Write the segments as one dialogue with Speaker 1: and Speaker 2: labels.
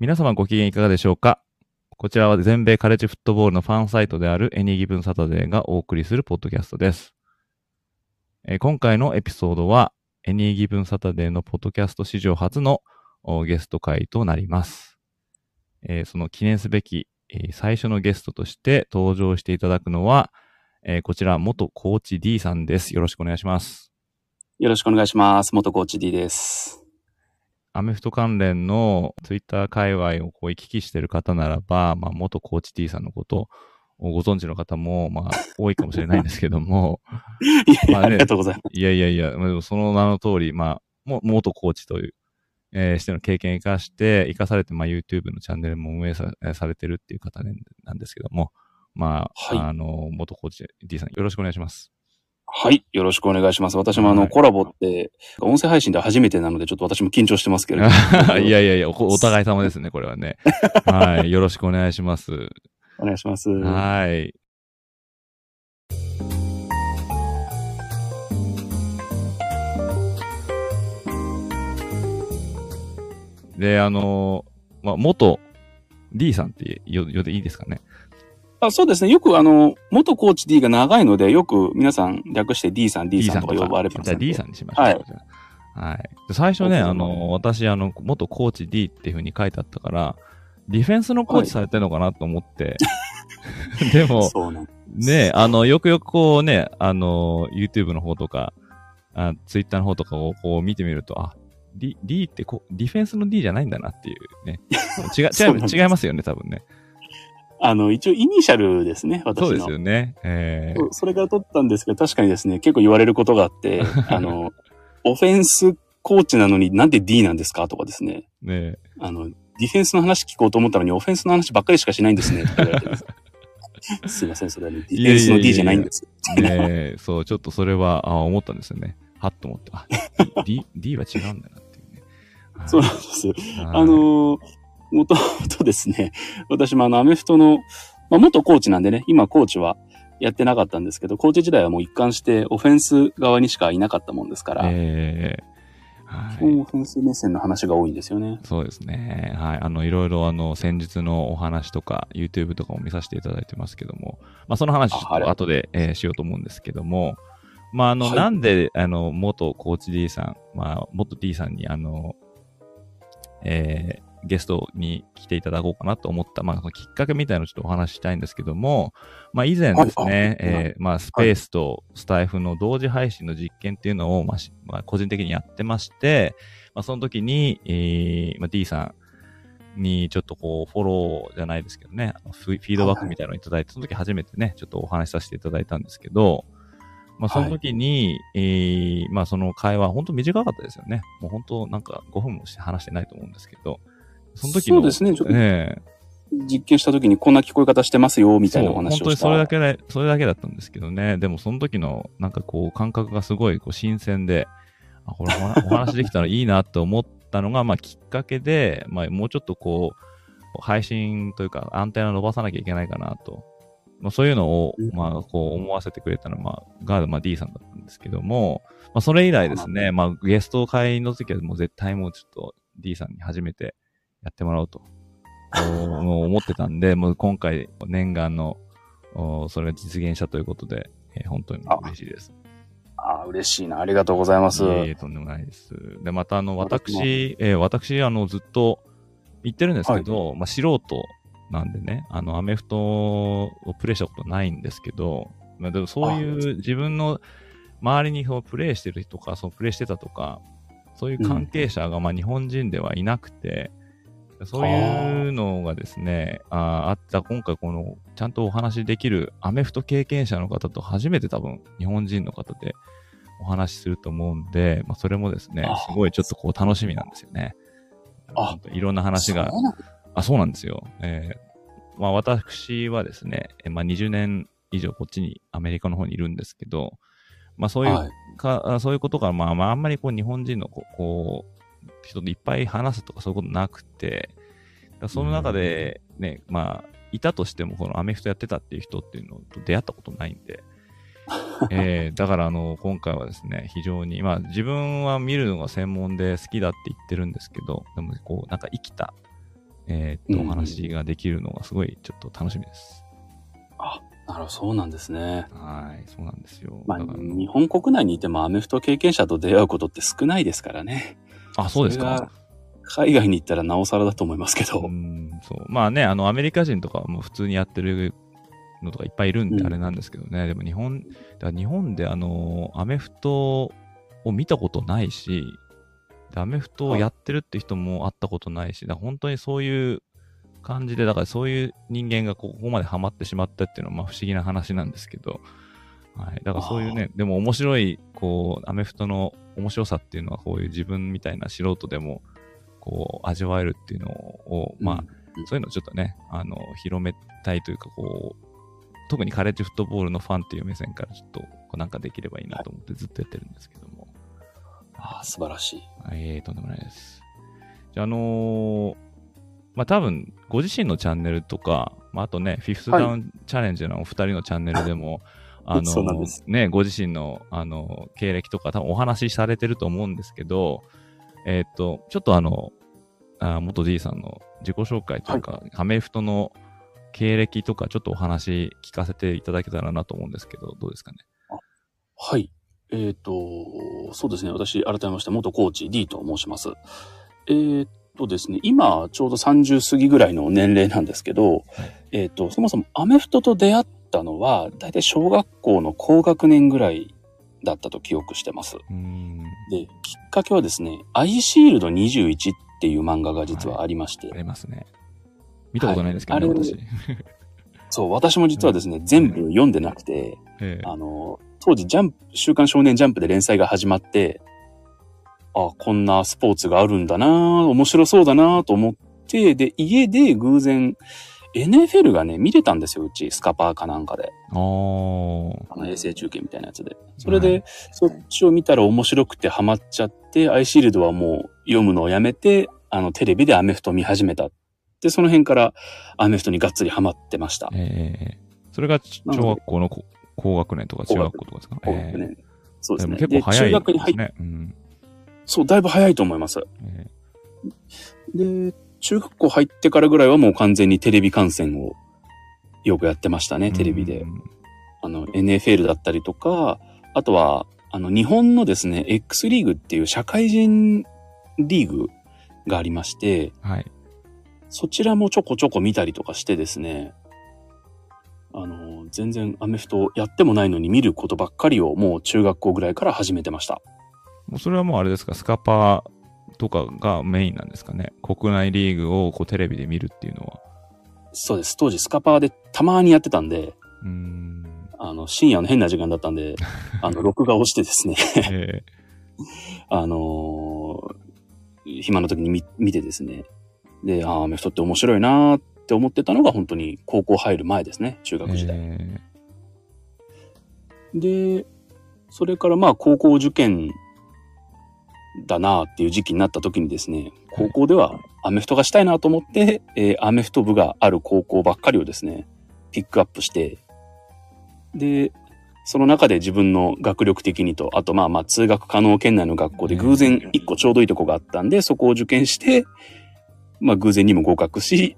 Speaker 1: 皆様ご機嫌いかがでしょうか？こちらは全米カレッジフットボールのファンサイトであるエニギブンサタデーがお送りするポッドキャストです。えー今回のエピソードはエニギブンサタデーのポッドキャスト史上初のゲスト会となります。えーその記念すべき、えー最初のゲストとして登場していただくのは、えーこちら元コーチ D さんです。よろしくお願いします。
Speaker 2: よろしくお願いします。元コーチ D です。
Speaker 1: アメフト関連のツイッター界隈をこう行き来している方ならば、まあ、元コーチ T さんのことをご存知の方も、まあ、多いかもしれないんですけども、
Speaker 2: いや
Speaker 1: まあね
Speaker 2: ありがとうございます。
Speaker 1: いやいやいや、まあでもその名の通り、まあ、も元コーチという、えーしての経験を生かして、生かされて、まあ、YouTube のチャンネルも運営さされてるっていう方ねなんですけども、まあ、
Speaker 2: はい
Speaker 1: あの、元コーチ D さん、よろしくお願いします。
Speaker 2: はい。よろしくお願いします。私もあの、
Speaker 1: はい
Speaker 2: コラボって、音声配信で初めてなので、ちょっと私も緊張してますけれども。
Speaker 1: いやいやいやお、お互い様ですね、これはね。はい、よろしくお願いします。
Speaker 2: お願いします。
Speaker 1: はい。で、あの、まあ、元 D さんって呼呼んでいいですかね。
Speaker 2: あそうですね。よくあの、元コーチ D が長いので、よく皆さん略して D さん、D さんとか呼ばれてます
Speaker 1: じゃあ D さんにしましょう。
Speaker 2: はい
Speaker 1: はい。で最初ね、
Speaker 2: あ
Speaker 1: の、私、あの、元コーチ D っていう風に書いてあったから、ディフェンスのコーチされてるのかなと思って、でも、
Speaker 2: そうなん
Speaker 1: ねあの、よくよくこうね、あの、YouTube の方とか、あ Twitter の方とかをこう見てみると、あ、D, D ってこう、ディフェンスの D じゃないんだなっていうね。違違いますよね、多分ね。
Speaker 2: あの、一応イニシャルですね、私の。
Speaker 1: そうですよね。えー
Speaker 2: それから取ったんですけど、確かにですね、結構言われることがあって、あの、オフェンスコーチなのになんで D なんですかとかですね。
Speaker 1: ね
Speaker 2: あの、ディフェンスの話聞こうと思ったのに、オフェンスの話ばっかりしかしないんですね、とか言われてます。すいません、それはね、ディフェンスの D じゃないんです。
Speaker 1: ねそう、ちょっとそれは、あ思ったんですよね。はっと思って、あ、D, D は違うんだなっていうね。はい
Speaker 2: そうなんです。
Speaker 1: はい
Speaker 2: あのー、もともとですね、私もあの、アメフトの、まあ、元コーチなんでね、今コーチはやってなかったんですけど、コーチ時代はもう一貫してオフェンス側にしかいなかったもんですから、
Speaker 1: えーはい
Speaker 2: 基本オフェンス目線の話が多いんですよね。
Speaker 1: そうですね。はい。あの、いろいろ、あの、先日のお話とか、YouTube とかも見させていただいてますけども、まあ、その話、後で、えーしようと思うんですけども、まあ、あの、
Speaker 2: はい
Speaker 1: なんで、あの、元コーチ D さん、まあ、元 D さんに、あの、えーゲストに来ていただこうかなと思った、まあ、そのきっかけみたいなのをちょっとお話ししたいんですけども、まあ、以前ですね、えーまあ、スペースとスタイフの同時配信の実験っていうのを、まあしまあ、個人的にやってまして、まあ、その時に、えーまあ、D さんにちょっとこう、フォローじゃないですけどね、フィードバックみたいなのをいただいて、その時初めてね、ちょっとお話しさせていただいたんですけど、まあ、その時に、えーまあ、その会話、本当短かったですよね。もう本当なんか5分もして話してないと思うんですけど、その時の、
Speaker 2: そうですね。ちょっと
Speaker 1: ええ。
Speaker 2: 実験した時にこんな聞こえ方してますよ、みたいなお話を
Speaker 1: 本当にそれだけで、それだけだったんですけどね。でもその時のなんかこう感覚がすごいこう新鮮で、あ、これお 話できたらいいなと思ったのが、まあきっかけで、まあもうちょっとこう、配信というかアンテナ伸ばさなきゃいけないかなと。まあそういうのを
Speaker 2: う、ん。
Speaker 1: まあこう思わせてくれたのは、まあ、が、まあ D さんだったんですけども、まあそれ以来ですね、まあゲスト会の時はもう絶対もうちょっと D さんに初めてやってもらおうと。思ってたんで、もう今回念願の、おそれが実現したということで、えー本当に嬉しいです。
Speaker 2: ああ、嬉しいな。ありがとうございます。
Speaker 1: いえいえ、とんでもないです。で、またあの、
Speaker 2: 私
Speaker 1: えー私、あの、ずっと言ってるんですけど、まあ、素人なんでね、あの、アメフトをプレイしたことないんですけど、まあ、でもそういう自分の周りにそうプレイしてる人とか、そうプレイしてたとか、そういう関係者が、まあ、日本人ではいなくて、そういうのがですね、あーあった、今回この、ちゃんとお話しできるアメフト経験者の方と初めて多分、日本人の方でお話しすると思うんで、まあ、それもですね
Speaker 2: あ、
Speaker 1: すごいちょっとこう楽しみなんですよね。
Speaker 2: あ
Speaker 1: いろんな話があ、そうなんですよ。えーまあ私はですね、えーまあ20年以上こっちにアメリカの方にいるんですけど、まあそういう
Speaker 2: はい。
Speaker 1: そういうことが、まあまああんまりこう日本人のこう、こう人といっぱい話すとかそういうことなくて、その中でね、まあ、いたとしてもこのアメフトやってたっていう人っていうのと出会ったことないんで、えーだからあの、今回はですね、非常に、まあ自分は見るのが専門で好きだって言ってるんですけど、でもこう、なんか生きた、えーっと、
Speaker 2: うん
Speaker 1: お話ができるのがすごいちょっと楽しみです。
Speaker 2: あ、なるほど、そうなんですね。
Speaker 1: はい、そうなんですよ。
Speaker 2: まあ、日本国内にいてもアメフト経験者と出会うことって少ないですからね。
Speaker 1: あ、そうですか。
Speaker 2: 海外に行ったらなおさらだと思いますけど。
Speaker 1: うん、そう。まあね、あの、アメリカ人とかはもう普通にやってるのとかいっぱいいるんで
Speaker 2: うん
Speaker 1: あれなんですけどね。でも日本、だ日本であの、アメフトを見たことないし、でアメフトをやってるって人も会ったことないし、だ本当にそういう感じで、だからそういう人間がここまでハマってしまったっていうのはまあ不思議な話なんですけど、はい。だからそういうね、でも面白い、こう、アメフトの面白さっていうのはこういう自分みたいな素人でも、こう、味わえるっていうのを、まあ、
Speaker 2: うん
Speaker 1: そういうのをちょっとね、あの、広めたいというか、こう、特にカレッジフットボールのファンっていう目線からちょっと、こうなんかできればいいなと思ってずっとやってるんですけども。
Speaker 2: ああ、素晴らしい。
Speaker 1: はいえー、とんでもないです。じゃあ、あのーまあ、多分、ご自身のチャンネルとか、まあ、あとね、フィフスダウンチャレンジのお二人のチャンネルでも、あのね、ご自身の、あの、経歴とか多分お話しされてると思うんですけど、えーっと、ちょっとあの、あ元 D さんの自己紹介というか、アメフトの経歴とか、ちょっとお話聞かせていただけたらなと思うんですけど、どうですかね？
Speaker 2: はい。えっ、と、そうですね。私、改めまして、元コーチ D と申します。えっ、とですね、今、ちょうど30過ぎぐらいの年齢なんですけど、えっ、と、そもそもアメフトと出会ったのは、だいたい小学校の高学年ぐらいだったと記憶してます。で、きっかけはですね、アイシールド21っていう漫画が実はありまして、
Speaker 1: ありますね。見たことないんですけどね、
Speaker 2: はいあれ
Speaker 1: 私。
Speaker 2: そう、私も実はですね、全部読んでなくて、
Speaker 1: ええ
Speaker 2: あの、当時ジャンプ、週刊少年ジャンプで連載が始まって、あ、こんなスポーツがあるんだな面白そうだなと思って、で、家で偶然、NFL がね、見れたんですよ、うち、スカパーかなんかで。
Speaker 1: あ
Speaker 2: の、衛星中継みたいなやつで。それで、そっちを見たら面白くてハマっちゃって、アイシールドはもう読むのをやめて、あの、テレビでアメフト見始めた。で、その辺からアメフトにがっつりハマってました。
Speaker 1: ええそれが小学校のこ高学年とか中学校とかですか？
Speaker 2: 高学年。そうですね。
Speaker 1: でも結構早い
Speaker 2: で中学に入っ
Speaker 1: ですね。うん。
Speaker 2: そう、だいぶ早いと思います。
Speaker 1: え
Speaker 2: で、中学校入ってからぐらいはもう完全にテレビ観戦をよくやってましたね、
Speaker 1: え
Speaker 2: テレビで
Speaker 1: う。ん
Speaker 2: あの、NFL だったりとか、あとは、あの、日本のですね、X リーグっていう社会人リーグがありまして、
Speaker 1: はい。
Speaker 2: そちらもちょこちょこ見たりとかしてですね、あの、全然アメフトやってもないのに見ることばっかりをもう中学校ぐらいから始めてました。
Speaker 1: もうそれはもうあれですか、スカパーとかがメインなんですかね。国内リーグをこうテレビで見るっていうのは。
Speaker 2: そうです。当時スカパーでたまにやってたんで、
Speaker 1: うーん。
Speaker 2: あの、深夜の変な時間だったんで、あの、録画をしてですね、
Speaker 1: え
Speaker 2: あのー暇な時に見見てですね。で、ああ、アメフトって面白いなーって思ってたのが本当に高校入る前ですね、中
Speaker 1: え
Speaker 2: 学時代。
Speaker 1: え
Speaker 2: で、それからまあ高校受験だなーっていう時期になった時にですね、高校ではアメフトがしたいなと思って、えーアメフト部がある高校ばっかりをですね、ピックアップして、で、その中で自分の学力的にと、あとまあまあ通学可能圏内の学校で偶然一個ちょうどいいとこがあったんで、そこを受験して、まあ偶然にも合格し、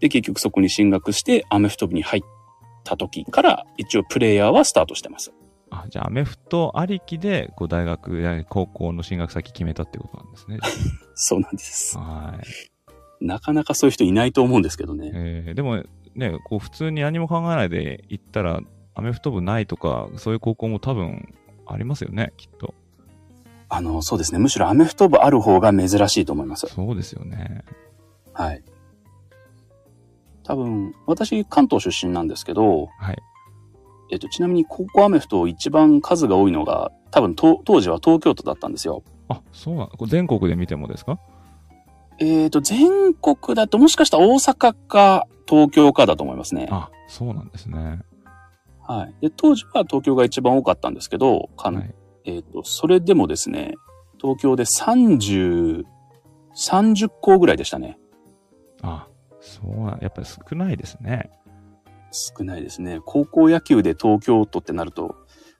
Speaker 2: で結局そこに進学してアメフト部に入った時から一応プレイヤーはスタートしてます。
Speaker 1: あ、じゃあアメフトありきで、こう大学や高校の進学先決めたってことなんですね。
Speaker 2: そうなんです。
Speaker 1: はい。
Speaker 2: なかなかそういう人いないと思うんですけどね。
Speaker 1: えーでもね、こう普通に何も考えないで行ったら、アメフト部ないとか、そういう高校も多分ありますよね、きっと。
Speaker 2: あの、そうですね。むしろアメフト部ある方が珍しいと思います。
Speaker 1: そうですよね。
Speaker 2: はい。多分、私、関東出身なんですけど、
Speaker 1: はい。
Speaker 2: えっと、ちなみに高校アメフト一番数が多いのが、多分と当時は東京都だったんですよ。
Speaker 1: あ、そうなの？全国で見てもですか？
Speaker 2: えっ、と、全国だともしかしたら大阪か東京かだと思いますね。
Speaker 1: あ、そうなんですね。
Speaker 2: はい。で、当時は東京が一番多かったんですけど、かん
Speaker 1: はい。
Speaker 2: えっ、と、それでもですね、東京で30、30校ぐらいでしたね。
Speaker 1: あ、そうなん、やっぱり少ないですね。
Speaker 2: 少ないですね。高校野球で東京都ってなると、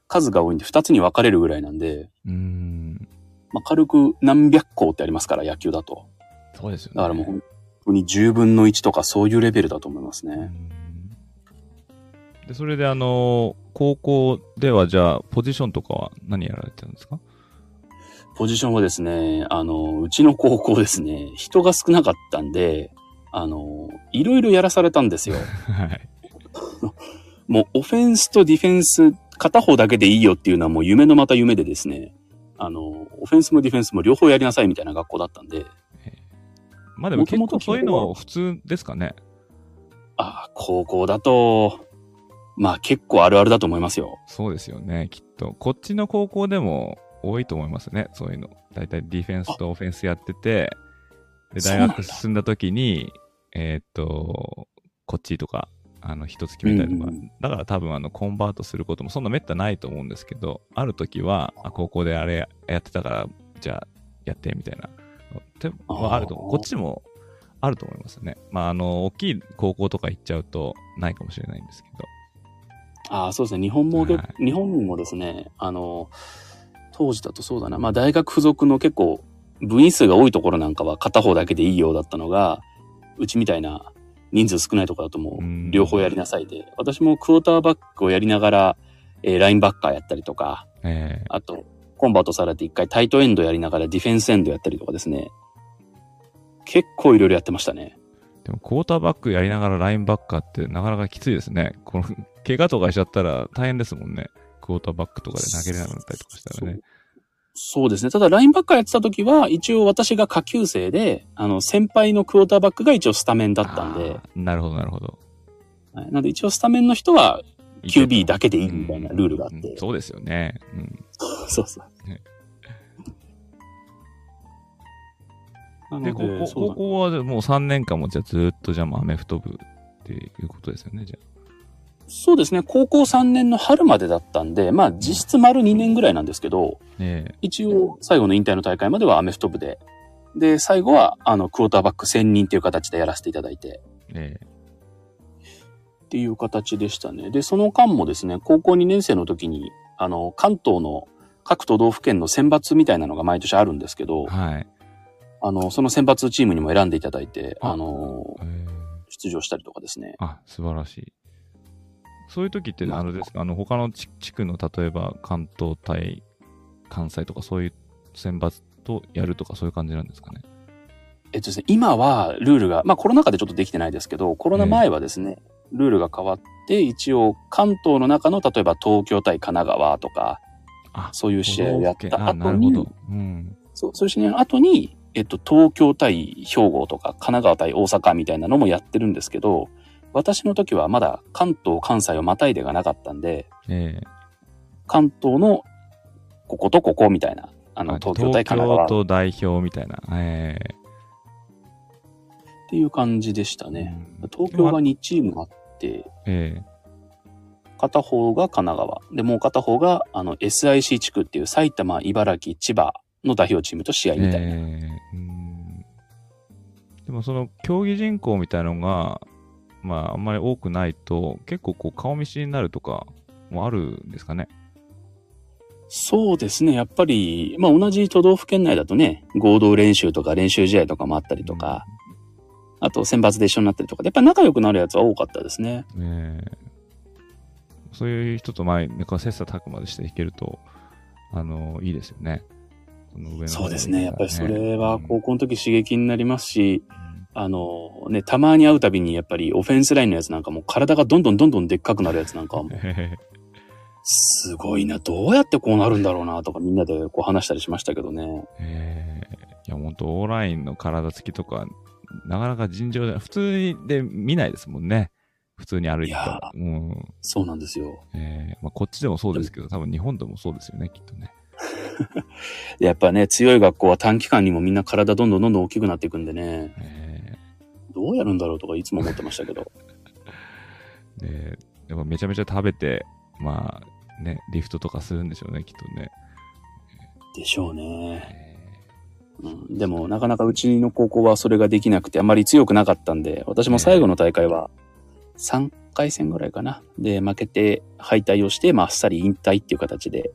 Speaker 2: 数が多いんで2つに分かれるぐらいなんで、
Speaker 1: うーん。
Speaker 2: まあ、軽く何百校ってありますから、野球だと。
Speaker 1: そうですよね。
Speaker 2: だからもう本当に10分の1とかそういうレベルだと思いますね。
Speaker 1: んで、それであの、高校ではじゃあ、ポジションとかは何やられてるんですか？
Speaker 2: ポジションはですね、あの、うちの高校ですね、人が少なかったんで、あの、いろいろやらされたんですよ。
Speaker 1: はい。
Speaker 2: もうオフェンスとディフェンス片方だけでいいよっていうのはもう夢のまた夢でですね、あの、オフェンスもディフェンスも両方やりなさいみたいな学校だったんで、
Speaker 1: まあでも結構そういうの普通ですかね。
Speaker 2: ああ、高校だと、まあ結構あるあるだと思いますよ。
Speaker 1: そうですよね、きっと。こっちの高校でも多いと思いますね、そういうの。だいたいディフェンスとオフェンスやってて、で、大学進んだ時に、えーっと、こっちとか、あの、一つ決めたりとか、
Speaker 2: うんうん
Speaker 1: だから多分あの、コンバートすることもそんなめったないと思うんですけど、ある時は、あ高校であれやってたから、じゃあ、やって、みたいな。ってはあるとこっちもあると思いますね。まあ、あの、大きい高校とか行っちゃうと、ないかもしれないんですけど。
Speaker 2: ああ、そうですね。日本もで、
Speaker 1: は
Speaker 2: 日本もですね、あの、当時だとそうだな。まあ大学付属の結構部員数が多いところなんかは片方だけでいいようだったのが、うちみたいな人数少ないところだとも
Speaker 1: う
Speaker 2: 両方やりなさいで、私もクォーターバックをやりながら、えーラインバッカーやったりとか、
Speaker 1: え
Speaker 2: あと、コンバートされて一回タイトエンドやりながらディフェンスエンドやったりとかですね。結構いろいろやってましたね。
Speaker 1: ーでも、クォーターバックやりながらラインバッカーってなかなかきついですね。この、怪我とかしちゃったら大変ですもんね。クォーターバックとかで投げれなくなったりとかしたらね。
Speaker 2: そうですね。ただ、ラインバッカーやってた時は、一応私が下級生で、あの、先輩のクォーターバックが一応スタメンだったんで、
Speaker 1: なるほど、なるほど。
Speaker 2: はいなので一応スタメンの人は QB だけでいい
Speaker 1: うん
Speaker 2: みたいなルールがあって。
Speaker 1: うんそうですよね。うん。
Speaker 2: そうそう。
Speaker 1: ね
Speaker 2: な
Speaker 1: で、高校はもう3年間もじゃあずっとじゃあアメフト部っていうことですよね、じゃ
Speaker 2: そうですね。高校3年の春までだったんで、まあ実質丸2年ぐらいなんですけど、
Speaker 1: あ。え
Speaker 2: 一応最後の引退の大会まではアメフト部で、で、最後はあの、クォーターバック専任っていう形でやらせていただいて、
Speaker 1: ええ
Speaker 2: っていう形でしたね。で、その間もですね、高校2年生の時に、あの、関東の各都道府県の選抜みたいなのが毎年あるんですけど
Speaker 1: え、はい。
Speaker 2: あの、その選抜チームにも選んでいただいて、
Speaker 1: あ
Speaker 2: あの、
Speaker 1: ええ
Speaker 2: 出場したりとかですね。
Speaker 1: あ、素晴らしい。そういう時って、
Speaker 2: まあ
Speaker 1: あのですか、あの、他の地地区の、例えば関東対関西とか、そういう選抜とやるとか、そういう感じなんですかね？
Speaker 2: えっとですね、今はルールが、まあコロナ禍でちょっとできてないですけど、コロナ前はですね、ルールが変わって、一応関東の中の、例えば東京対神奈川とか、
Speaker 1: あ、
Speaker 2: そういう試合をやった後に
Speaker 1: るほど、。うん。
Speaker 2: そう、そういう試合の後に、えっと、東京対兵庫とか、神奈川対大阪みたいなのもやってるんですけど、私の時はまだ関東、関西をまたいでがなかったんで、
Speaker 1: ええ
Speaker 2: 関東のこことここみたいな、あの、
Speaker 1: あ
Speaker 2: 東京対神奈川っ
Speaker 1: 東京と代表みたいな。ええ
Speaker 2: ていう感じでしたね。
Speaker 1: うん
Speaker 2: 東京が2チームあって、
Speaker 1: ええ
Speaker 2: 片方が神奈川。で、もう片方が、あの、SIC 地区っていう埼玉、茨城、千葉の代表チームと試合みたいな。
Speaker 1: ええうんでもその競技人口みたいのが、まああんまり多くないと、結構こう顔見知りになるとかもあるんですかね？
Speaker 2: そうですね。やっぱり、まあ同じ都道府県内だとね、合同練習とか練習試合とかもあったりとか、あと選抜で一緒になったりとかで、やっぱり仲良くなるやつは多かったですね。
Speaker 1: ええそういう人と前、なんか切磋琢磨していけると、あの、いいですよね。その上の
Speaker 2: そうですね。やっぱりそれは
Speaker 1: うん
Speaker 2: 高校の時刺激になりますし、あのね、たまに会うたびにやっぱりオフェンスラインのやつなんかも体がどんどんどんどんでっかくなるやつなんかはもすごいな、どうやってこうなるんだろうなとかみんなでこう話したりしましたけどね。
Speaker 1: えいや、本当オーラインの体つきとか、なかなか尋常で、普通で見ないですもんね。普通に歩いてた。うん。
Speaker 2: そうなんですよ。
Speaker 1: えーまあ、こっちでもそうですけど、多分日本でもそうですよね、きっとね。
Speaker 2: で やっぱね、強い学校は短期間にもみんな体どんどんどんどん大きくなっていくんでね、
Speaker 1: え
Speaker 2: どうやるんだろうとかいつも思ってましたけど。
Speaker 1: ーで、やっぱめちゃめちゃ食べて、まあ、ね、リフトとかするんでしょうね、きっとね。
Speaker 2: でしょうね。
Speaker 1: え
Speaker 2: うん、でも、なかなかうちの高校はそれができなくて、あまり強くなかったんで、私も最後の大会は3回戦ぐらいかな。で、負けて敗退をして、まあ、あっさり引退っていう形で。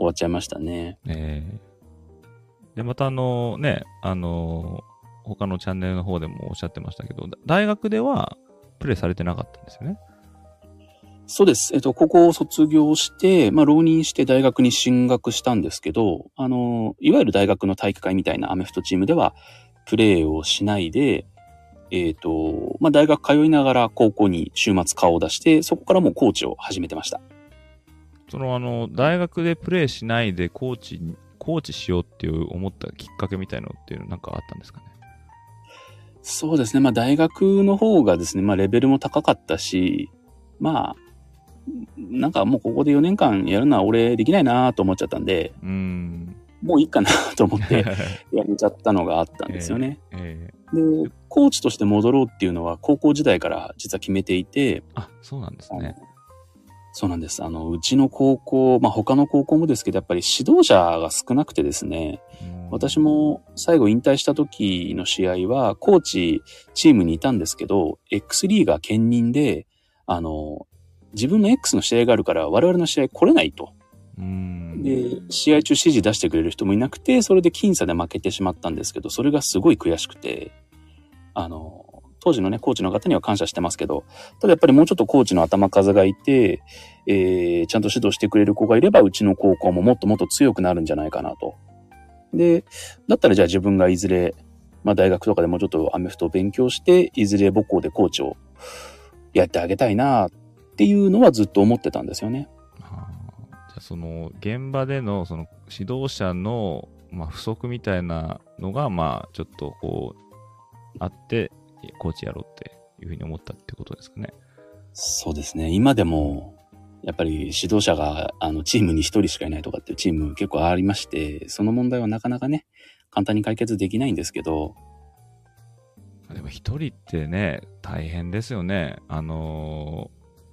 Speaker 2: 終わっちゃいましたね。
Speaker 1: えーで、またあのね、あの他のチャンネルの方でもおっしゃってましたけど、だ大学ではプレイされてなかったんですよね？
Speaker 2: そうです。えっと、ここを卒業して、まあ、浪人して大学に進学したんですけど、あの、いわゆる大学の体育会みたいなアメフトチームでは、プレーをしないで、えっと、まあ、大学通いながら高校に週末顔を出して、そこからもうコーチを始めてました。
Speaker 1: そのあの、大学でプレイしないでコーチに、コーチしようっていう思ったきっかけみたいなのっていうのなんかあったんですかね？
Speaker 2: そうですね。まあ大学の方がですね、まあレベルも高かったし、まあ、なんかもうここで4年間やるのは俺できないなと思っちゃったんで、
Speaker 1: うーん。
Speaker 2: もういいかなと思って やめちゃったのがあったんですよね。
Speaker 1: えー
Speaker 2: で、コーチとして戻ろうっていうのは高校時代から実は決めていて、
Speaker 1: あ、そうなんですね。
Speaker 2: そうなんです。あの、うちの高校、まあ他の高校もですけど、やっぱり指導者が少なくてですね、
Speaker 1: うん
Speaker 2: 私も最後引退した時の試合は、コーチ、チームにいたんですけど、X3 が兼任で、あの、自分の X の試合があるから我々の試合来れないと。で、試合中指示出してくれる人もいなくて、それで僅差で負けてしまったんですけど、それがすごい悔しくて、あの、当時のね、コーチの方には感謝してますけど、ただやっぱりもうちょっとコーチの頭数がいて、えー、ちゃんと指導してくれる子がいれば、うちの高校ももっともっと強くなるんじゃないかなと。で、だったらじゃあ自分がいずれ、まあ大学とかでもうちょっとアメフトを勉強して、いずれ母校でコーチをやってあげたいなっていうのはずっと思ってたんですよね。
Speaker 1: はあじゃあその現場でのその指導者の、まあ、不足みたいなのがまあちょっとこうあってコーチやろうっていうふうに思ったってことですかね。
Speaker 2: そうですね。今でも、やっぱり指導者が、あの、チームに一人しかいないとかっていうチーム結構ありまして、その問題はなかなかね、簡単に解決できないんですけど、
Speaker 1: でも一人ってね大変ですよね。あの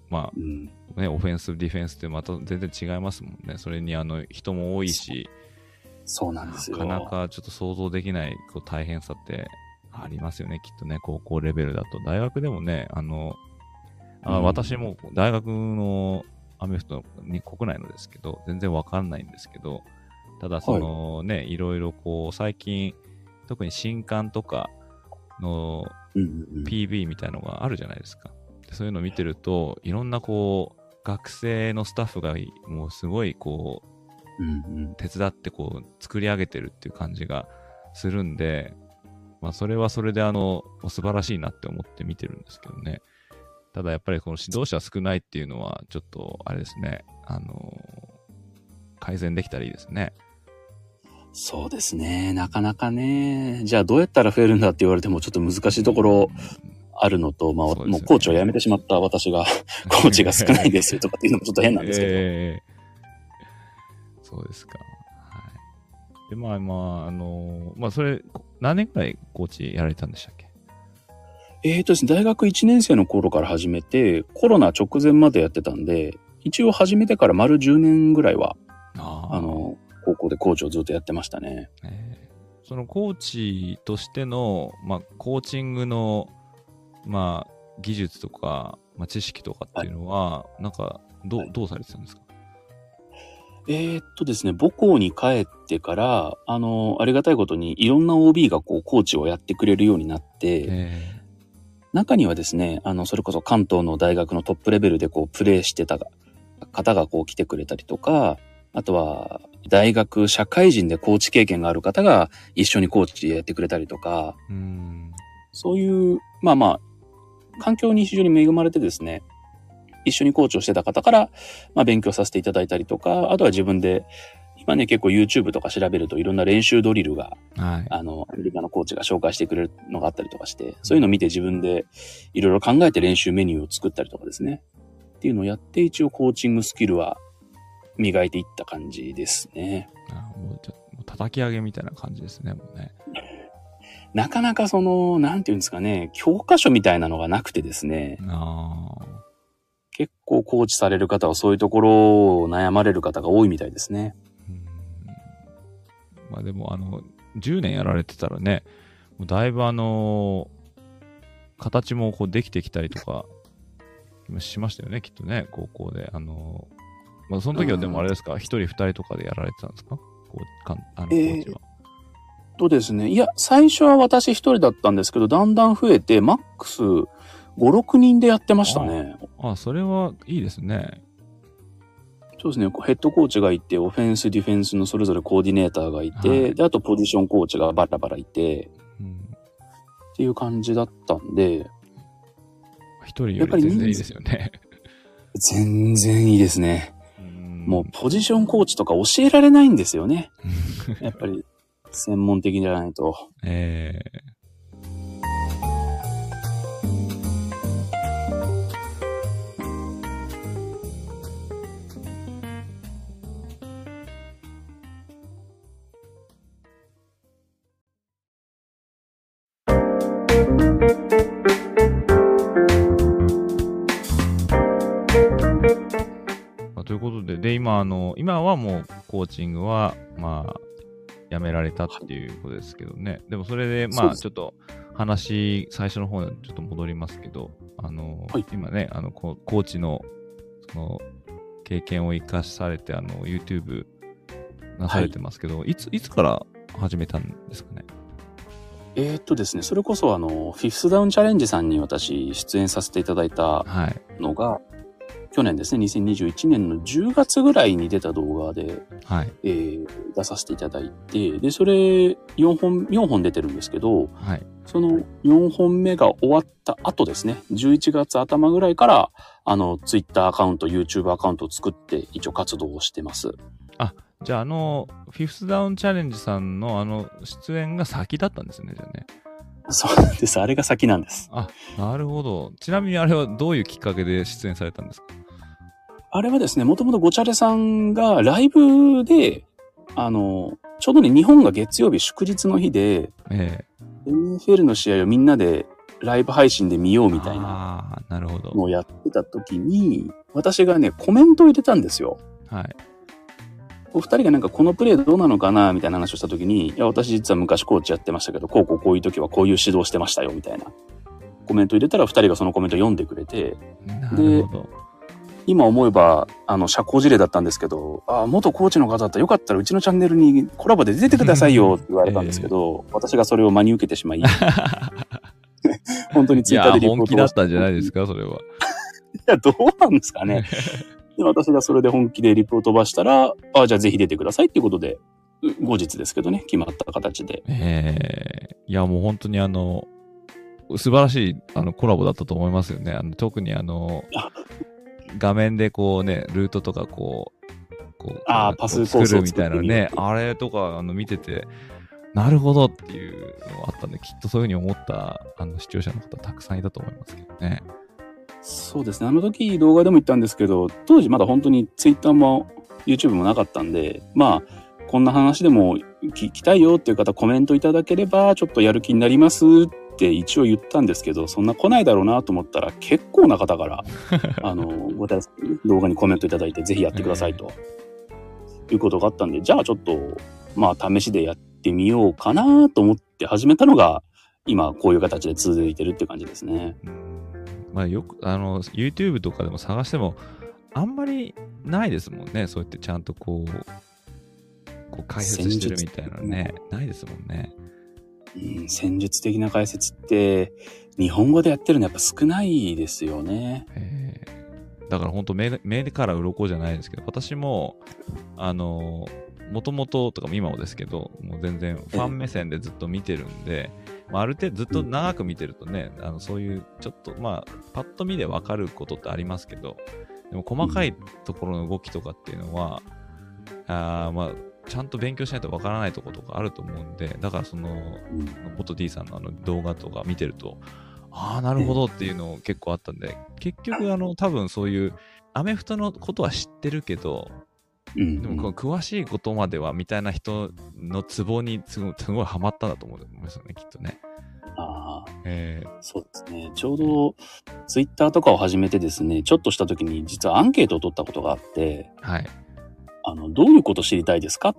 Speaker 1: ーま
Speaker 2: うん、
Speaker 1: あねオフェンスディフェンスってまた全然違いますもんね。それにあの人も多いし
Speaker 2: そうなんですよ。
Speaker 1: なかなかちょっと想像できないこう大変さってありますよね、きっとね、高校レベルだと。大学でもね、あの、あ
Speaker 2: うん
Speaker 1: 私も大学のアメフトに国内のですけど、全然わかんないんですけど、ただそのね、いろいろこう、最近、特に新刊とかの
Speaker 2: うんうんうん
Speaker 1: PV みたいのがあるじゃないですか。でそういうのを見てると、いろんなこう、学生のスタッフがもうすごいこう、
Speaker 2: うんうん
Speaker 1: 手伝ってこう作り上げてるっていう感じがするんで、まあそれはそれであの素晴らしいなって思って見てるんですけどね。ただやっぱりこの指導者少ないっていうのはちょっとあれですね、あの改善できたらいいですね。
Speaker 2: そうですね。なかなかね、じゃあどうやったら増えるんだって言われてもちょっと難しいところあるのと、まあ、
Speaker 1: そうね
Speaker 2: もうコーチを辞めてしまった私が、コーチが少ないですとかっていうのもちょっと変なんですけど、
Speaker 1: ええそうですか。はい。で、まあまあ、あのまあそれ、何年くらいコーチやられたんでしたっけ？
Speaker 2: えーとですね、大学1年生の頃から始めて、コロナ直前までやってたんで、一応始めてから丸10年ぐらいは、
Speaker 1: あ
Speaker 2: あの、高校でコーチをずっとやってましたね。
Speaker 1: えー。そのコーチとしての、まあ、コーチングの、まあ、技術とか、まあ、知識とかっていうのは、なんかどどうされてたんですか？
Speaker 2: えーっとですね、母校に帰ってから、あの、ありがたいことにいろんな OB がこう、コーチをやってくれるようになって、
Speaker 1: え
Speaker 2: 中にはですね、あの、それこそ関東の大学のトップレベルでこう、プレーしてた方がこう来てくれたりとか、あとは、大学、社会人でコーチ経験がある方が一緒にコーチやってくれたりとか、
Speaker 1: ー、うーん。
Speaker 2: そういう、まあまあ、環境に非常に恵まれてですね、一緒にコーチをしてた方から、まあ勉強させていただいたりとか、あとは自分で、まあね、結構 YouTube とか調べるといろんな練習ドリルが、
Speaker 1: はい。
Speaker 2: あの、アメリカのコーチが紹介してくれるのがあったりとかして、そういうのを見て自分でいろいろ考えて練習メニューを作ったりとかですね。っていうのをやって一応コーチングスキルは磨いていった感じですね。
Speaker 1: あもうちょもう叩き上げみたいな感じですね、もうね。
Speaker 2: なかなかその、なんていうんですかね、教科書みたいなのがなくてですね。結構コーチされる方はそういうところを悩まれる方が多いみたいですね。
Speaker 1: うんまあでも、あの、10年やられてたらね、もうだいぶあの形もこうできてきたりとかしましたよね、きっとね、高校で。あのまあ、その時はでもあれですか、一、人二人とかでやられてたんですか？こうかんあのコ
Speaker 2: えー
Speaker 1: ーチは。
Speaker 2: とですね、いや、最初は私一人だったんですけど、だんだん増えて、マックス5、6人でやってましたね。
Speaker 1: あそれはいいですね。
Speaker 2: そうですね、ヘッドコーチがいて、オフェンス、ディフェンスのそれぞれコーディネーターがいて、
Speaker 1: はい
Speaker 2: で、あとポジションコーチがバラバラいて、
Speaker 1: うん
Speaker 2: っていう感じだったんで、
Speaker 1: 一人より全然いいですよね。
Speaker 2: 全然いいですね。
Speaker 1: うん
Speaker 2: もうポジションコーチとか教えられないんですよね。やっぱり、専門的じゃないと。
Speaker 1: えーことで、で、今、あの、今はもうコーチングは、まあ、やめられたっていうことですけどね。でもそれで、まあ、ちょっと話、最初の方にちょっと戻りますけど、あの、
Speaker 2: はい
Speaker 1: 今ね、あの、こコーチの、その、経験を生かされて、あの、YouTube なされてますけど、い、つ、いつから始めたんですかね？
Speaker 2: えーっとですね、それこそあの、フィフスダウンチャレンジさんに私出演させていただいた
Speaker 1: はい。
Speaker 2: 去年ですね、2021年の10月ぐらいに出た動画で、
Speaker 1: はい。
Speaker 2: えー出させていただいて、で、それ4本、4本出てるんですけど、
Speaker 1: はい。
Speaker 2: その4本目が終わった後ですね、11月頭ぐらいから、あの、ツイッターアカウント、YouTube アカウントを作って、一応活動をしてます。
Speaker 1: じゃあ、あの、フィフスダウンチャレンジさんのあの、出演が先だったんですね、じゃあね。
Speaker 2: そうなんです。あれが先なんです。
Speaker 1: あ、なるほど。ちなみにあれはどういうきっかけで出演されたんですか？
Speaker 2: あれはですね、もともとごちゃれさんがライブで、あの、ちょうどね、日本が月曜日祝日の日で、
Speaker 1: ええ
Speaker 2: NFL の試合をみんなでライブ配信で見ようみたいな
Speaker 1: ああ、なるほど。
Speaker 2: のをやってた時に、私がね、コメントを入れたんですよ。
Speaker 1: はい。
Speaker 2: お二人がなんかこのプレーどうなのかなみたいな話をした時に、いや、私実は昔コーチやってましたけど、こうこうこういう時はこういう指導してましたよ、みたいな。コメント入れたら二人がそのコメント読んでくれて、
Speaker 1: なるほど。
Speaker 2: 今思えば、あの、社交辞令だったんですけど、あ、元コーチの方だったらよかったらうちのチャンネルにコラボで出てくださいよ って言われたんですけど、私がそれを真に受けてしまい、本当にツイッターで、リポートを
Speaker 1: 本気だったんじゃないですか、それは。
Speaker 2: いや、どうなんですかね。で私がそれで本気でリプを飛ばしたら、あじゃあぜひ出てくださいっていうことで、う後日ですけどね、決まった形で。
Speaker 1: ええいや、もう本当にあの、素晴らしいあのコラボだったと思いますよね。あの特にあの
Speaker 2: あ、
Speaker 1: 画面でこうね、ルートとかこう、こう
Speaker 2: あーパスコースを
Speaker 1: 作るみたいなねあれとかあの見てて、なるほどっていうのがあったんで、きっとそういうふうに思ったあの視聴者の方たくさんいたと思いますけどね。
Speaker 2: そうですね。あの時動画でも言ったんですけど、当時まだ本当に Twitter も YouTube もなかったんで、まあ、こんな話でも聞きたいよっていう方コメントいただければ、ちょっとやる気になりますって一応言ったんですけど、そんな来ないだろうなと思ったら、結構な方から、あの、動画にコメントいただいて、ぜひやってくださいと、いうことがあったんで、じゃあちょっと、まあ、試しでやってみようかなと思って始めたのが、今、こういう形で続いてるって感じですね。
Speaker 1: うんまあよく、あの、YouTube とかでも探しても、あんまりないですもんね。そうやってちゃんとこう、こう解説してるみたいなのね。ないですもんね。
Speaker 2: うん、戦術的な解説って、日本語でやってるのやっぱ少ないですよね。
Speaker 1: えー。だから本当目、目から鱗じゃないですけど、私も、あの、もともととかも今もですけど、もう全然ファン目線でずっと見てるんで、まあ、ある程度ずっと長く見てるとね、あのそういうちょっと、まあ、パッと見でわかることってありますけど、でも細かいところの動きとかっていうのは、あーまあ、ちゃんと勉強しないとわからないところとかあると思うんで、だからその、
Speaker 2: うん
Speaker 1: 元 D さんのあの動画とか見てると、ああ、なるほどっていうの結構あったんで、結局、あの、多分そういう、アメフトのことは知ってるけど、
Speaker 2: うん
Speaker 1: でも詳しいことまではみたいな人のツボにすごいすごいハマったんだと思うんですよね、きっとね。
Speaker 2: ああ、
Speaker 1: え
Speaker 2: そうですね。ちょうど、ツイッターとかを始めてですね、ちょっとした時に実はアンケートを取ったことがあって、
Speaker 1: ーはい。
Speaker 2: あの、どういうこと知りたいですかっ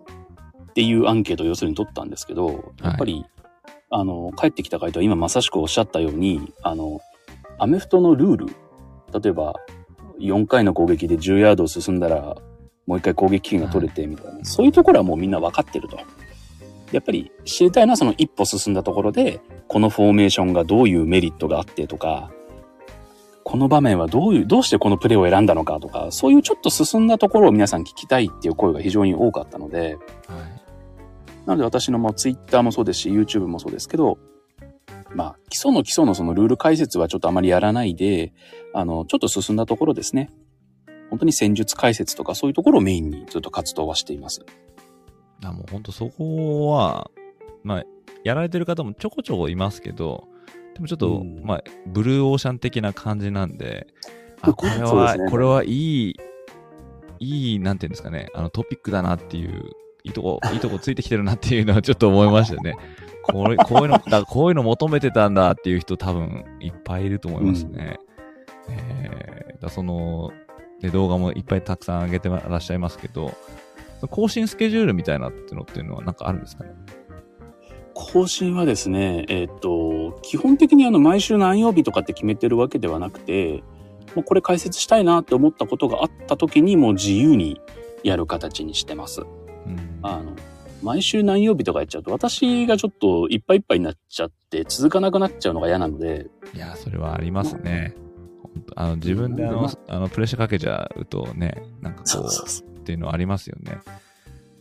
Speaker 2: ていうアンケートを要するに取ったんですけど、やっぱり、あの、帰ってきた回答は今まさしくおっしゃったように、あの、アメフトのルール、例えば、4回の攻撃で10ヤード進んだら、もう一回攻撃権が取れてみたいな、そういうところはもうみんな分かってると。やっぱり知りたいのはその一歩進んだところで、このフォーメーションがどういうメリットがあってとか、この場面はどういう、どうしてこのプレーを選んだのかとか、そういうちょっと進んだところを皆さん聞きたいっていう声が非常に多かったので、
Speaker 1: はい。
Speaker 2: なので私のもうツイッターもそうですし、YouTube もそうですけど、まあ、基礎の基礎のそのルール解説はちょっとあまりやらないで、あの、ちょっと進んだところですね。本当に戦術解説とかそういうところをメインにずっと活動はしています。
Speaker 1: あもう本当そこは、まあ、やられてる方もちょこちょこいますけど、でもちょっと、
Speaker 2: うん。
Speaker 1: まあ、ブルーオーシャン的な感じなんで、あ、これは、
Speaker 2: ね
Speaker 1: これはいい、いい、なんていうんですかね、あのトピックだなっていう、いいとこ、いいとこついてきてるなっていうのはちょっと思いましたよね。これ、こういうの、だこういうの求めてたんだっていう人多分いっぱいいると思いますね。えーだその、で、動画もいっぱいたくさん上げてらっしゃいますけど、更新スケジュールみたいなってのっていうのはなんかあるんですかね？
Speaker 2: 更新はですね、えっと、基本的にあの、毎週何曜日とかって決めてるわけではなくて、もうこれ解説したいなって思ったことがあった時にもう自由にやる形にしてます。
Speaker 1: うん
Speaker 2: あの、毎週何曜日とかやっちゃうと、私がちょっといっぱいいっぱいになっちゃって、続かなくなっちゃうのが嫌なので、
Speaker 1: いや、それはありますね。あの自分であの、あのプレッシャーかけちゃうとね、なんかこう、
Speaker 2: そう
Speaker 1: っていうのはありますよね。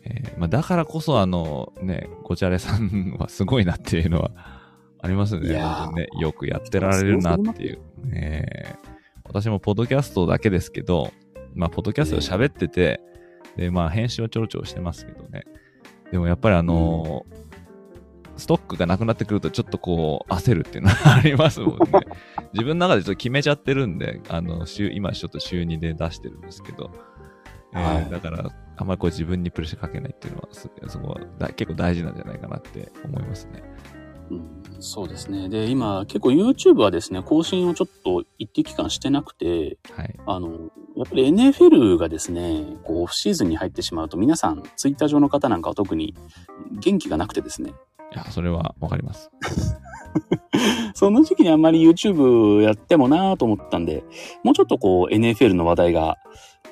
Speaker 1: えーまあ、だからこそ、あのね、ごちゃれさんはすごいなっていうのはありますね。ね、よくやってられるなっていう。ね、私もポッドキャストだけですけど、まあ、ポッドキャストで喋ってて、で、まあ、編集はちょろちょろしてますけどね。でもやっぱりあのーストックがなくなってくるとちょっとこう焦るっていうのはありますもんね。自分の中でちょっと決めちゃってるんで、あの、週、今ちょっと週2で出してるんですけど、えー
Speaker 2: はい
Speaker 1: だから、あんまりこう自分にプレッシャーかけないっていうのは、すそこはだ結構大事なんじゃないかなって思いますね。
Speaker 2: うんそうですね。で、今結構 YouTube はですね、更新をちょっと一定期間してなくて、
Speaker 1: はい。
Speaker 2: あの、やっぱり NFL がですね、こうオフシーズンに入ってしまうと皆さん、ツイッター上の方なんかは特に元気がなくてですね、
Speaker 1: いや、それはわかります。
Speaker 2: その時期にあんまり YouTube やってもなぁと思ったんで、もうちょっとこう NFL の話題が、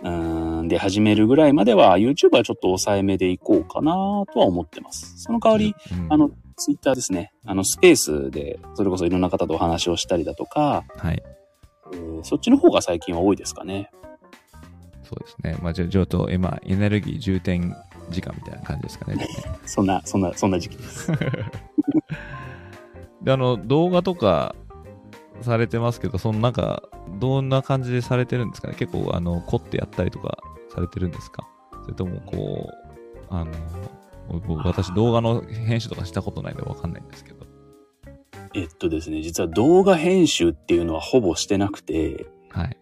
Speaker 2: うーん、で始めるぐらいまでは YouTube はちょっと抑えめでいこうかなとは思ってます。その代わり、
Speaker 1: うん
Speaker 2: あの、Twitter ですね。あの、スペースで、それこそいろんな方とお話をしたりだとか、
Speaker 1: はい。
Speaker 2: えーそっちの方が最近は多いですかね。
Speaker 1: そうですね。まあ、ちょっと今、エネルギー充填時間みたいな感じですかね。
Speaker 2: そんな、そんな、そんな時期です。
Speaker 1: で、あの、動画とかされてますけど、そのなんか、どんな感じでされてるんですかね？結構、あの、凝ってやったりとかされてるんですか？それとも、こう、あの、僕私動画の編集とかしたことないんでわかんないんですけど。
Speaker 2: えっとですね、実は動画編集っていうのはほぼしてなくて、
Speaker 1: はい。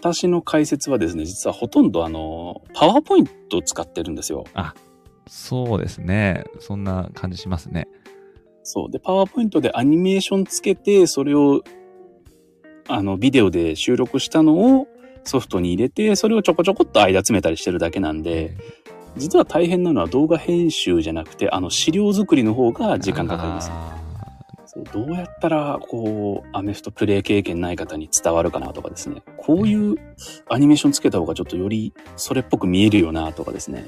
Speaker 2: 私の解説はですね、実はほとんどあの、パワーポイントを使ってるんですよ。
Speaker 1: そうですね。そんな感じしますね。
Speaker 2: そう。で、パワーポイントでアニメーションつけて、それを、あの、ビデオで収録したのをソフトに入れて、それをちょこちょこっと間詰めたりしてるだけなんで、実は大変なのは動画編集じゃなくて、あの、資料作りの方が時間かかります。
Speaker 1: あ
Speaker 2: そうどうやったら、こう、アメフトプレイ経験ない方に伝わるかなとかですね。こういうアニメーションつけた方がちょっとよりそれっぽく見えるよなとかですね。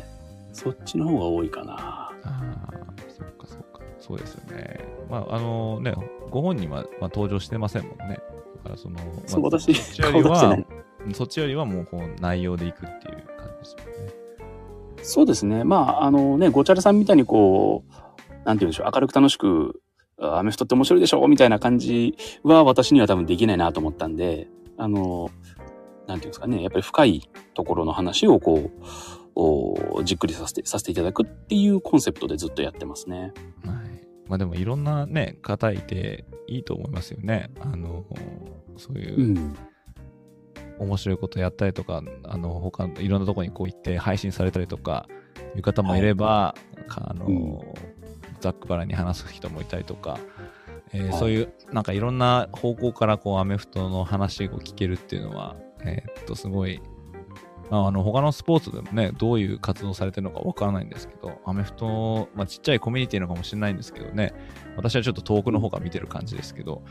Speaker 2: そっちの方が多いかな。
Speaker 1: ーあー、そっかそっか。そうですよね。まあ、あのね、ご本人は、まあ、登場してませんもんね。だからその、まあ
Speaker 2: そ
Speaker 1: っちよりはそっちよりはもうこう内容でいくっていう感じですよね。
Speaker 2: そうですね。まあ、あのね、ごちゃらさんみたいにこう、なんて言うんでしょう、明るく楽しく、あアメフトって面白いでしょみたいな感じは私には多分できないなと思ったんで、あの、なんていうんですかね、やっぱり深いところの話をこう、こう、じっくりさせて、させていただくっていうコンセプトでずっとやってますね。
Speaker 1: はい。まあでもいろんなね、方いていいと思いますよね。あの、そういうう、
Speaker 2: ん。
Speaker 1: 面白いことやったりとか、あの、他のいろんなとこにこう行って配信されたりとか、いう方もいれば、かあの、
Speaker 2: うん
Speaker 1: ざっくばらんに話す人もいたりとか、えー
Speaker 2: はい
Speaker 1: そういう、なんかいろんな方向からこう、アメフトの話を聞けるっていうのは、えーっと、すごい、まあ、あの、他のスポーツでもね、どういう活動されてるのかわからないんですけど、アメフト、まあ、ちっちゃいコミュニティなのかもしれないんですけどね、私はちょっと遠くの方から見てる感じですけど、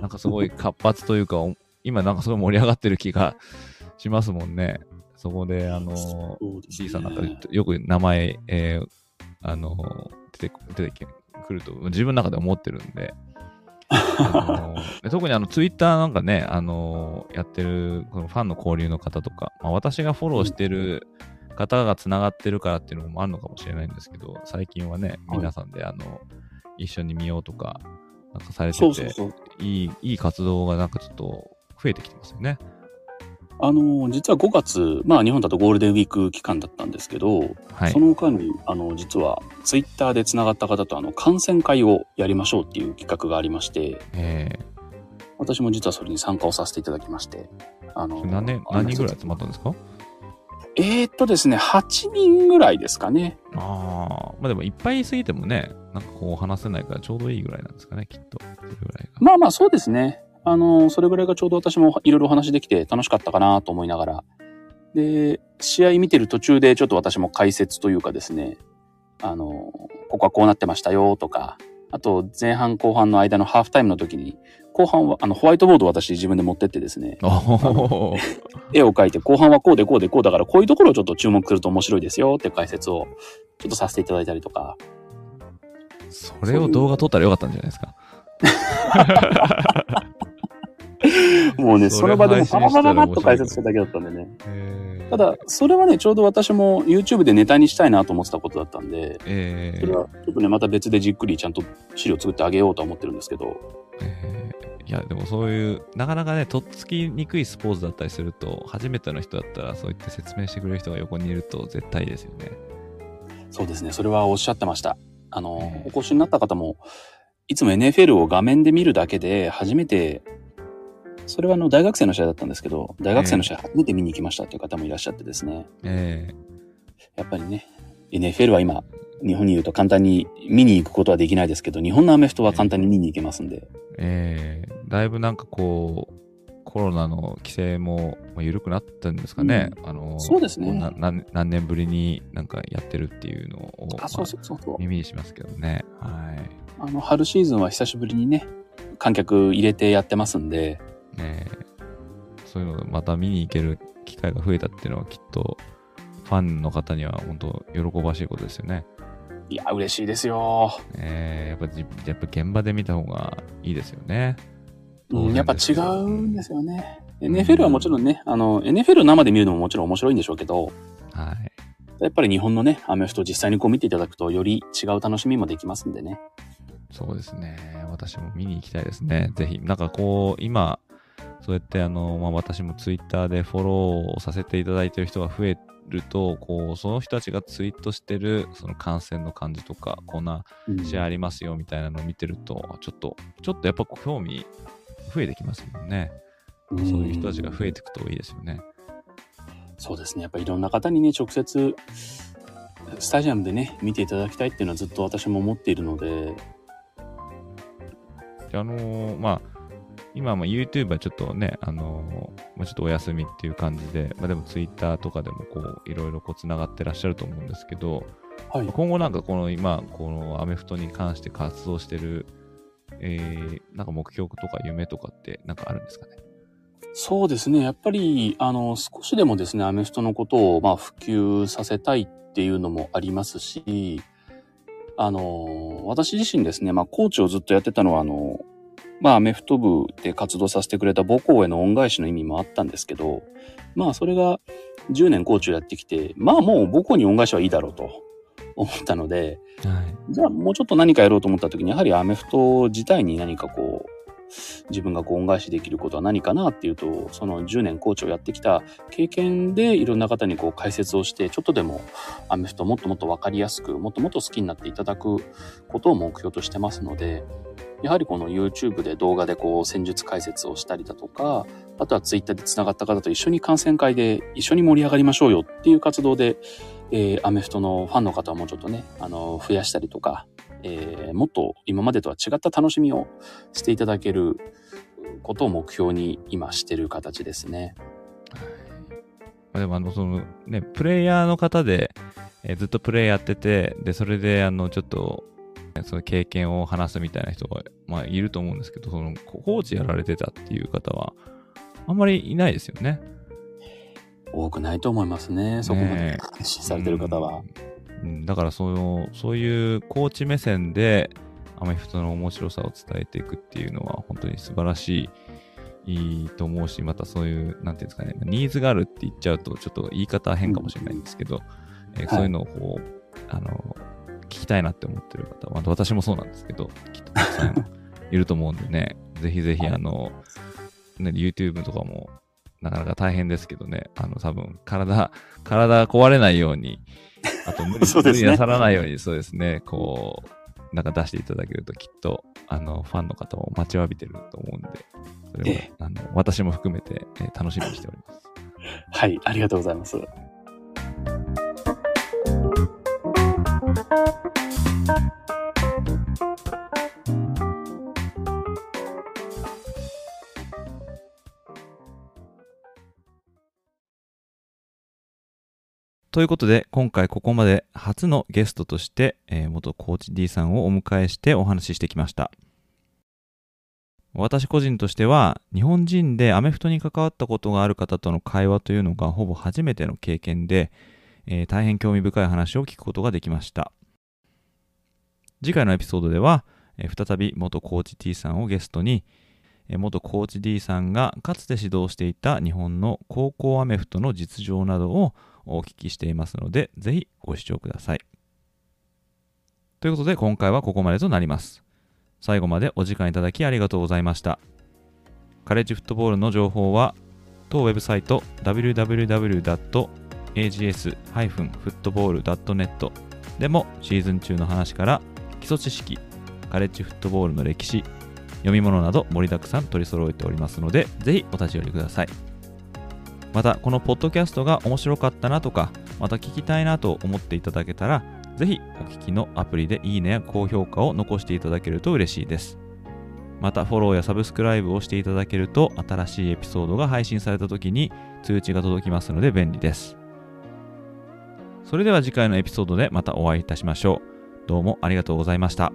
Speaker 1: なんかすごい活発というか、お今なんかすごい盛り上がってる気がしますもんね。そこで、あの、
Speaker 2: そうです
Speaker 1: D
Speaker 2: ね
Speaker 1: さんなよく名前、えーあの、出てこ出てくると自分の中で思ってるんで、特にあのツイッターなんかね、あのやってるこのファンの交流の方とか、まあ、私がフォローしてる方がつながってるからっていうのもあるのかもしれないんですけど、最近はね、
Speaker 2: はい
Speaker 1: 皆さんであの一緒に見ようとか、なんかされてて。いい、いい活動がなんかちょっと増えてきてますよね。
Speaker 2: あの、実は5月、まあ日本だとゴールデンウィーク期間だったんですけど、
Speaker 1: はい
Speaker 2: そ。の間に、あの、実はツイッターでつながった方とあの、観戦会をやりましょうっていう企画がありまして、
Speaker 1: え
Speaker 2: 私も実はそれに参加をさせていただきまして、あの
Speaker 1: ー、何年、何人ぐらい集まったんですか？
Speaker 2: えー、っとですね、8人ぐらいですかね。
Speaker 1: ああ、まあでもいっぱいいすぎてもね、なんかこう話せないからちょうどいいぐらいなんですかね、きっと。
Speaker 2: まあまあそうですね。あの、それぐらいがちょうど私もいろいろお話できて楽しかったかなと思いながら。で、試合見てる途中でちょっと私も解説というかですね、あの、ここはこうなってましたよとか、あと前半後半の間のハーフタイムの時に、後半はあのホワイトボードを私自分で持ってってですね、絵を描いて後半はこうでこうでこうだからこういうところをちょっと注目すると面白いですよって解説をちょっとさせていただいたりとか、
Speaker 1: それを動画撮ったらよかったんじゃないですか？
Speaker 2: もうね、
Speaker 1: そ
Speaker 2: の場でもパパパパパッと解説しただけだったんでね。
Speaker 1: え
Speaker 2: ただ、それはね、ちょうど私も YouTube でネタにしたいなと思ってたことだったんで、
Speaker 1: え
Speaker 2: それはちょっとね、また別でじっくりちゃんと資料作ってあげようとは思ってるんですけど、
Speaker 1: えーいや、でもそういう、なかなかね、とっつきにくいスポーツだったりすると、初めての人だったら、そう言って説明してくれる人が横にいると絶対ですよね。
Speaker 2: そうですね、それはおっしゃってました。あの
Speaker 1: え、え
Speaker 2: お越しになった方も、いつも NFL を画面で見るだけで、初めて、それはあの、大学生の試合だったんですけど、大学生の試合初めて見に行きましたっていう方もいらっしゃってですね、
Speaker 1: え
Speaker 2: やっぱりね、NFL は今、日本にいると簡単に見に行くことはできないですけど、日本のアメフトは簡単に見に行けますんで、
Speaker 1: ーえ。ーだいぶなんかこう、コロナの規制もまあ緩くなったんですかね。あの
Speaker 2: そうですね。
Speaker 1: な何何年ぶりになんかやってるっていうのを、
Speaker 2: あ、そうそうそうそう。
Speaker 1: まあ。耳にしますけどね。はい。
Speaker 2: あの、春シーズンは久しぶりにね、観客入れてやってますんで、
Speaker 1: ねえそういうのをまた見に行ける機会が増えたっていうのはきっとファンの方には本当喜ばしいことですよね。
Speaker 2: いや、嬉しいですよ。
Speaker 1: えー、やっぱじやっぱ現場で見た方がいいですよね。当
Speaker 2: うん、
Speaker 1: 然
Speaker 2: やっぱ違うんですよね。NFL はもちろんね、あの、NFL を生で見るのももちろん面白いんでしょうけど、
Speaker 1: はい。
Speaker 2: やっぱり日本のね、アメフトを実際にこう見ていただくと、より違う楽しみもできますんでね。
Speaker 1: そうですね。私も見に行きたいですね。ぜひ。なんかこう、今、そうやってあの、まあ、私もツイッターでフォローをさせていただいてる人が増えると、こう、その人たちがツイートしてる、その観戦の感じとか、こんな
Speaker 2: うん
Speaker 1: 試合ありますよみたいなのを見てると、ちょっと、ちょっとやっぱ興味増えてきますもんね。そういう人たちが増えていくといいですよね。
Speaker 2: そうですね。やっぱりいろんな方にね、直接、スタジアムでね、見ていただきたいっていうのはずっと私も思っているので、
Speaker 1: であのーまあ、今も YouTube はちょっとね、あのーまあ、ちょっとお休みっていう感じで、まあ、でも Twitter とかでもこう、いろいろこう、つながってらっしゃると思うんですけど、
Speaker 2: はい。
Speaker 1: 今後なんかこの今、このアメフトに関して活動してる、えー、なんか目標とか夢とかってなんかあるんですかね？
Speaker 2: そうですね。やっぱり、あの、少しでもですね、アメフトのことを、まあ、普及させたいっていうのもありますし、あの、私自身ですね、まあ、コーチをずっとやってたのは、あの、まあ、アメフト部で活動させてくれた母校への恩返しの意味もあったんですけど、まあ、それが10年コーチをやってきて、まあ、もう母校に恩返しはいいだろうと思ったので、
Speaker 1: はい。
Speaker 2: じゃあもうちょっと何かやろうと思った時に、やはりアメフト自体に何かこう、自分がこう恩返しできることは何かなっていうと、その10年コーチをやってきた経験でいろんな方にこう解説をして、ちょっとでもアメフトもっともっとわかりやすく、もっともっと好きになっていただくことを目標としてますので、やはりこの YouTube で動画でこう戦術解説をしたりだとか、あとは Twitter で繋がった方と一緒に観戦会で一緒に盛り上がりましょうよっていう活動で、えー、アメフトのファンの方はもうちょっとね、あの、増やしたりとか、えー、もっと今までとは違った楽しみをしていただけることを目標に今してる形ですね。
Speaker 1: でもあの、そのね、プレイヤーの方で、えー、ずっとプレイやってて、で、それであの、ちょっと、その経験を話すみたいな人が、まあ、いると思うんですけど、その、コーチやられてたっていう方は、あんまりいないですよね。
Speaker 2: 多くないと思いますね、そこまで発信されてる方は。
Speaker 1: うん、だからその、そういうコーチ目線で、アメフトの面白さを伝えていくっていうのは、本当に素晴らしい、いいと思うし、またそういう、なんていうんですかね、ニーズがあるって言っちゃうと、ちょっと言い方変かもしれないんですけど、うん、えー、そういうのをこう、あの、聞きたいなって思ってる方は、私もそうなんですけど、きっとたくさんいると思うんでね、ぜひぜひ、あの、ね、YouTube とかもなかなか大変ですけどね、あの、多分、体、体壊れないように、あと無理、ね、無理なさらないように、そうですね、こう、なんか出していただけるときっと、あの、ファンの方も待ちわびてると思うんで、それは、あの、私も含めて、えー、楽しみにしております。
Speaker 2: はい、ありがとうございます。
Speaker 1: ということで、今回ここまで初のゲストとして、えー、元コーチ D さんをお迎えしてお話ししてきました。私個人としては、日本人でアメフトに関わったことがある方との会話というのがほぼ初めての経験で、えー、大変興味深い話を聞くことができました。次回のエピソードでは、えー、再び元コーチ T さんをゲストに、えー、元コーチ D さんがかつて指導していた日本の高校アメフトの実情などをお聞きしていますので、ぜひご視聴ください。ということで、今回はここまでとなります。最後までお時間いただきありがとうございました。カレッジフットボールの情報は、当ウェブサイト www.ags-football.net でもシーズン中の話から基礎知識、カレッジフットボールの歴史、読み物など盛りだくさん取り揃えておりますので、ぜひお立ち寄りください。また、このポッドキャストが面白かったなとか、また聞きたいなと思っていただけたら、ぜひお聞きのアプリでいいねや高評価を残していただけると嬉しいです。また、フォローやサブスクライブをしていただけると、新しいエピソードが配信された時に通知が届きますので便利です。それでは次回のエピソードでまたお会いいたしましょう。どうもありがとうございました。